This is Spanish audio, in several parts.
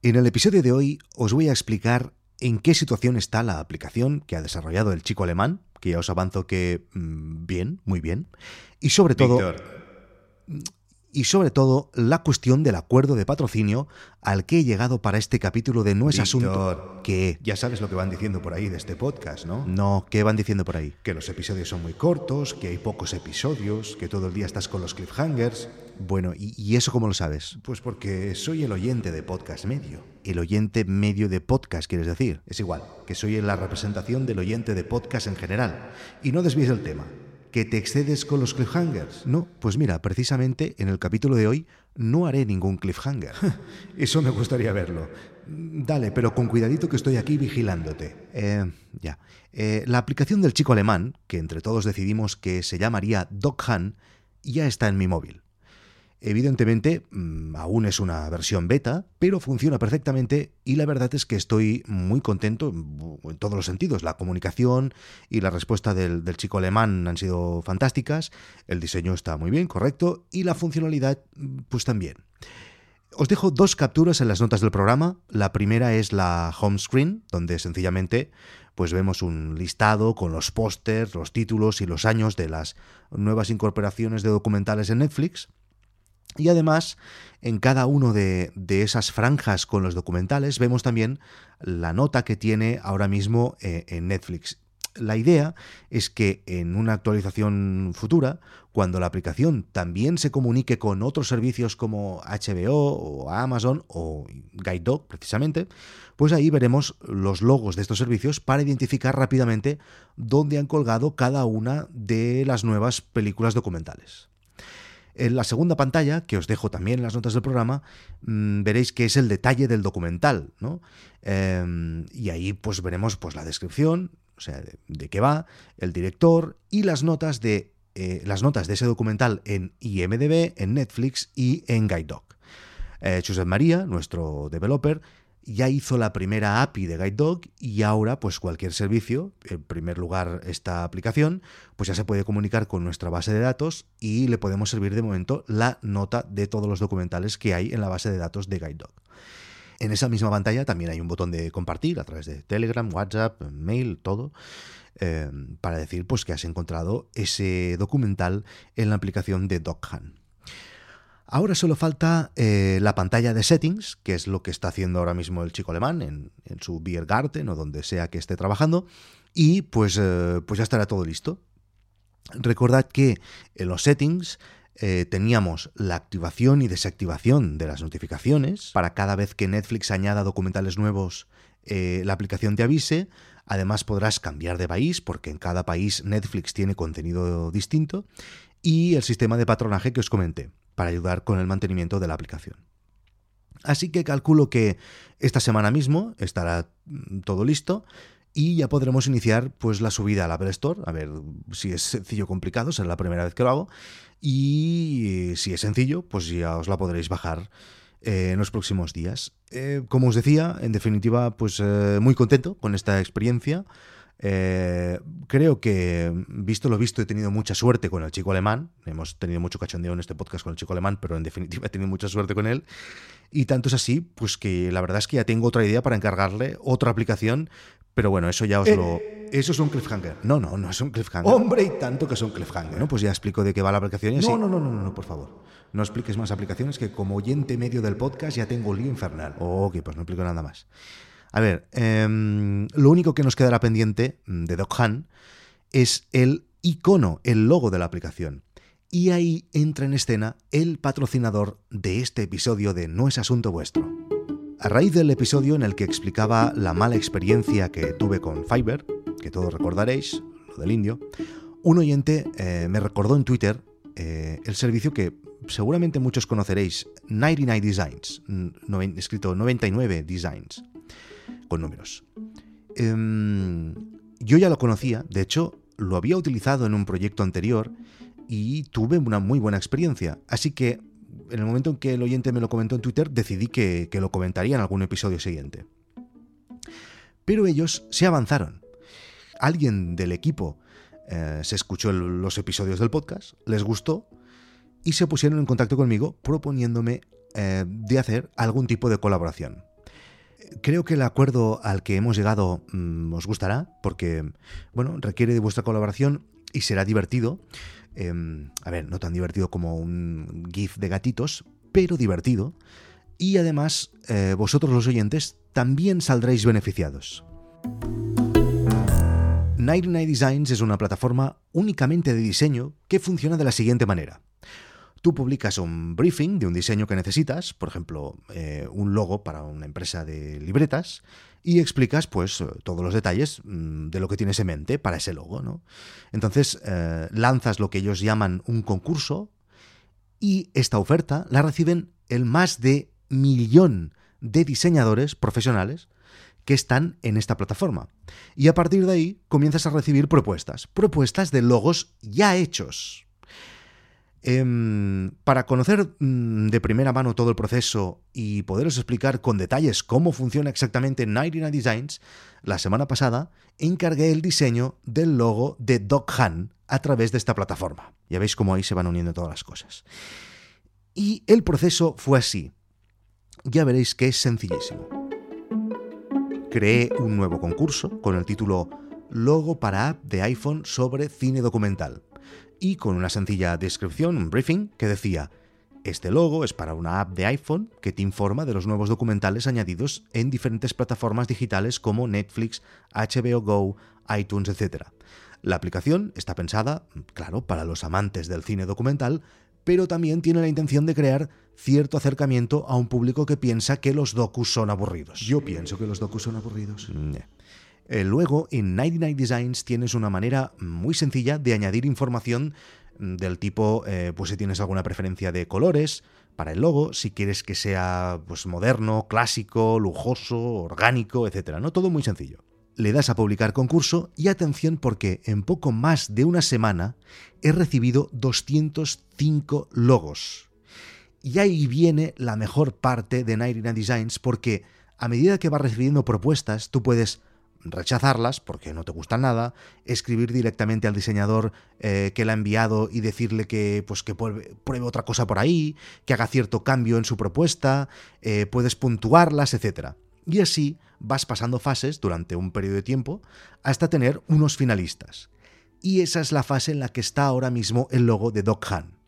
En el episodio de hoy os voy a explicar en qué situación está la aplicación que ha desarrollado el chico alemán, que ya os avanzo que mm, bien, muy bien, y sobre todo y sobre todo la cuestión del acuerdo de patrocinio al que he llegado para este capítulo de No es asunto que... Ya sabes lo que van diciendo por ahí de este podcast, ¿no? No, ¿qué van diciendo por ahí? Que los episodios son muy cortos, que hay pocos episodios, que todo el día estás con los cliffhangers. Bueno, ¿y, eso cómo lo sabes? Pues porque soy el oyente de podcast medio. El oyente medio de podcast, quieres decir. Es igual, que soy la representación del oyente de podcast en general. Y no desvíes el tema que te excedes con los cliffhangers. No, pues mira, precisamente en el capítulo de hoy no haré ningún cliffhanger. Eso me gustaría verlo. Dale, pero con cuidadito que estoy aquí vigilándote. Eh, ya. Eh, la aplicación del chico alemán, que entre todos decidimos que se llamaría Han, ya está en mi móvil. Evidentemente, mm, aún es una versión beta, pero funciona perfectamente y la verdad es que estoy muy contento en todos los sentidos. La comunicación y la respuesta del, chico alemán han sido fantásticas, el diseño está muy bien, correcto, y la funcionalidad, pues también. Os dejo dos capturas en las notas del programa. La primera es la home screen, donde sencillamente pues vemos un listado con los pósters, los títulos y los años de las nuevas incorporaciones de documentales en Netflix. Y además, en cada uno de, esas franjas con los documentales vemos también la nota que tiene ahora mismo eh, en Netflix. La idea es que en una actualización futura, cuando la aplicación también se comunique con otros servicios como HBO o Amazon o Guide Dog precisamente, pues ahí veremos los logos de estos servicios para identificar rápidamente dónde han colgado cada una de las nuevas películas documentales. En la segunda pantalla, que os dejo también en las notas del programa, mm, veréis que es el detalle del documental, ¿no? Em, y ahí pues veremos pues la descripción, o sea, de, qué va, el director y las notas de eh, las notas de ese documental en IMDb, en Netflix y en Guide Eh, Josep María, nuestro developer, ya hizo la primera API de Guide Dog y ahora pues cualquier servicio, en primer lugar esta aplicación, pues ya se puede comunicar con nuestra base de datos y le podemos servir de momento la nota de todos los documentales que hay en la base de datos de Guide Dog. En esa misma pantalla también hay un botón de compartir a través de Telegram, WhatsApp, mail, todo, eh, para decir pues que has encontrado ese documental en la aplicación de DocHan. Ahora solo falta eh, la pantalla de settings, que es lo que está haciendo ahora mismo el chico alemán en, su Beer Garden o donde sea que esté trabajando, y pues, eh, pues ya estará todo listo. Recordad que en los settings eh, teníamos la activación y desactivación de las notificaciones para cada vez que Netflix añada documentales nuevos la aplicación te avise. Además podrás cambiar de país porque en cada país Netflix tiene contenido distinto y el sistema de patronaje que os comenté para ayudar con el mantenimiento de la aplicación. Así que calculo que esta semana mismo estará mm, todo listo y ya podremos iniciar pues la subida al Apple Store, a ver si es sencillo o complicado, será la primera vez que lo hago y si es sencillo, pues ya os la podréis bajar eh, en los próximos días. Eh, como os decía, en definitiva, pues eh, muy contento con esta experiencia. Eh, creo que, visto lo visto, he tenido mucha suerte con el chico alemán. Hemos tenido mucho cachondeo en este podcast con el chico alemán, pero en definitiva he tenido mucha suerte con él. Y tanto es así, pues que la verdad es que ya tengo otra idea para encargarle otra aplicación. Pero bueno, eso ya os lo. Eh, eso es un cliffhanger. No, no, no es un cliffhanger. Hombre, y tanto que es un cliffhanger. No, pues ya explico de qué va la aplicación y así. No, no, no, no, no, por favor. No expliques más aplicaciones que como oyente medio del podcast ya tengo lío infernal. Ok, pues no explico nada más. A ver, em, lo único que nos quedará pendiente mm, de Doc Han es el icono, el logo de la aplicación. Y ahí entra en escena el patrocinador de este episodio de No es asunto vuestro. A raíz del episodio en el que explicaba la mala experiencia que tuve con Fiverr, que todos recordaréis, lo del indio, un oyente eh, me recordó en Twitter eh, el servicio que seguramente muchos conoceréis, 99 Designs, escrito 99 Designs con números. Em, yo ya lo conocía, de hecho, lo había utilizado en un proyecto anterior y tuve una muy buena experiencia. Así que en el momento en que el oyente me lo comentó en Twitter, decidí que, lo comentaría en algún episodio siguiente. Pero ellos se avanzaron. Alguien del equipo eh, se escuchó los episodios del podcast, les gustó y se pusieron en contacto conmigo proponiéndome eh, de hacer algún tipo de colaboración. Creo que el acuerdo al que hemos llegado mm, os gustará porque, bueno, requiere de vuestra colaboración y será divertido. Em, a ver, no tan divertido como un GIF de gatitos, pero divertido. Y además, eh, vosotros los oyentes también saldréis beneficiados. 99 Designs es una plataforma únicamente de diseño que funciona de la siguiente manera. Tú publicas un briefing de un diseño que necesitas, por ejemplo, eh, un logo para una empresa de libretas, y explicas pues todos los detalles mm, de lo que tienes en mente para ese logo. ¿no? Entonces eh, lanzas lo que ellos llaman un concurso y esta oferta la reciben el más de millón de diseñadores profesionales que están en esta plataforma. Y a partir de ahí comienzas a recibir propuestas, propuestas de logos ya hechos. Em, para conocer mm, de primera mano todo el proceso y poderos explicar con detalles cómo funciona exactamente 99 Designs, la semana pasada encargué el diseño del logo de Doc Han a través de esta plataforma. Ya veis cómo ahí se van uniendo todas las cosas. Y el proceso fue así. Ya veréis que es sencillísimo creé un nuevo concurso con el título Logo para app de iPhone sobre cine documental y con una sencilla descripción, un briefing, que decía, este logo es para una app de iPhone que te informa de los nuevos documentales añadidos en diferentes plataformas digitales como Netflix, HBO Go, iTunes, etc. La aplicación está pensada, claro, para los amantes del cine documental, pero también tiene la intención de crear cierto acercamiento a un público que piensa que los docus son aburridos. Yo pienso que los docus son aburridos. Eh, luego, en 99 Designs tienes una manera muy sencilla de añadir información del tipo, eh, pues si tienes alguna preferencia de colores para el logo, si quieres que sea pues, moderno, clásico, lujoso, orgánico, etc. ¿no? Todo muy sencillo le das a publicar concurso y atención porque en poco más de una semana he recibido 205 logos. Y ahí viene la mejor parte de 99 Designs porque a medida que vas recibiendo propuestas tú puedes rechazarlas porque no te gustan nada, escribir directamente al diseñador eh, que la ha enviado y decirle que, pues, que pruebe, otra cosa por ahí, que haga cierto cambio en su propuesta, eh, puedes puntuarlas, etc. Y así vas pasando fases durante un periodo de tiempo hasta tener unos finalistas. Y esa es la fase en la que está ahora mismo el logo de Doc Han.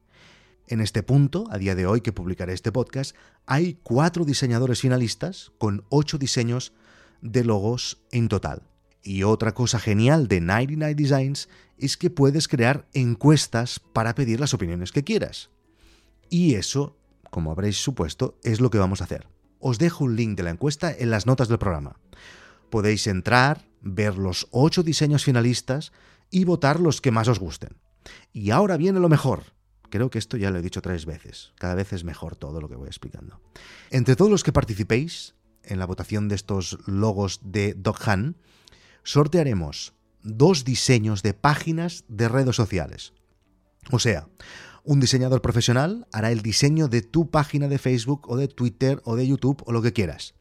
En este punto, a día de hoy que publicaré este podcast, hay cuatro diseñadores finalistas con ocho diseños de logos en total. Y otra cosa genial de 99 Designs es que puedes crear encuestas para pedir las opiniones que quieras. Y eso, como habréis supuesto, es lo que vamos a hacer os dejo un link de la encuesta en las notas del programa. Podéis entrar, ver los ocho diseños finalistas y votar los que más os gusten. Y ahora viene lo mejor. Creo que esto ya lo he dicho tres veces. Cada vez es mejor todo lo que voy explicando. Entre todos los que participéis en la votación de estos logos de Doc Han, sortearemos dos diseños de páginas de redes sociales. O sea, un diseñador profesional hará el diseño de tu página de Facebook o de Twitter o de YouTube o lo que quieras.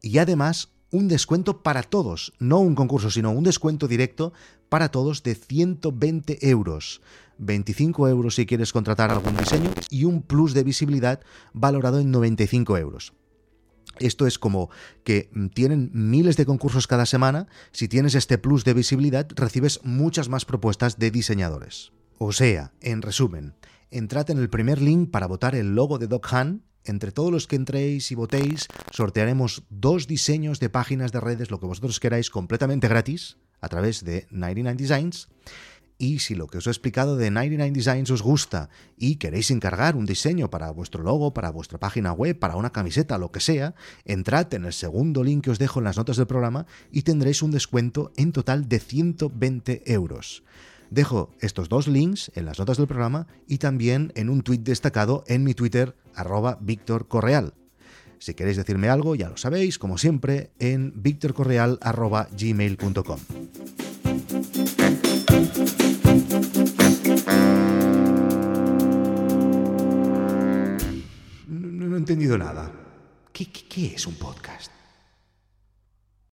Y además, un descuento para todos, no un concurso, sino un descuento directo para todos de 120 euros. 25 euros si quieres contratar algún diseño y un plus de visibilidad valorado en 95 euros. Esto es como que tienen miles de concursos cada semana. Si tienes este plus de visibilidad, recibes muchas más propuestas de diseñadores. O sea, en resumen, entrad en el primer link para votar el logo de Doc Han. Entre todos los que entréis y votéis, sortearemos dos diseños de páginas de redes, lo que vosotros queráis, completamente gratis, a través de 99 Designs. Y si lo que os he explicado de 99 Designs os gusta y queréis encargar un diseño para vuestro logo, para vuestra página web, para una camiseta, lo que sea, entrad en el segundo link que os dejo en las notas del programa y tendréis un descuento en total de 120 euros. Dejo estos dos links en las notas del programa y también en un tuit destacado en mi Twitter, arroba Víctor Correal. Si queréis decirme algo, ya lo sabéis, como siempre, en victorcorreal.gmail.com. No, he entendido nada. ¿Qué, qué es un podcast?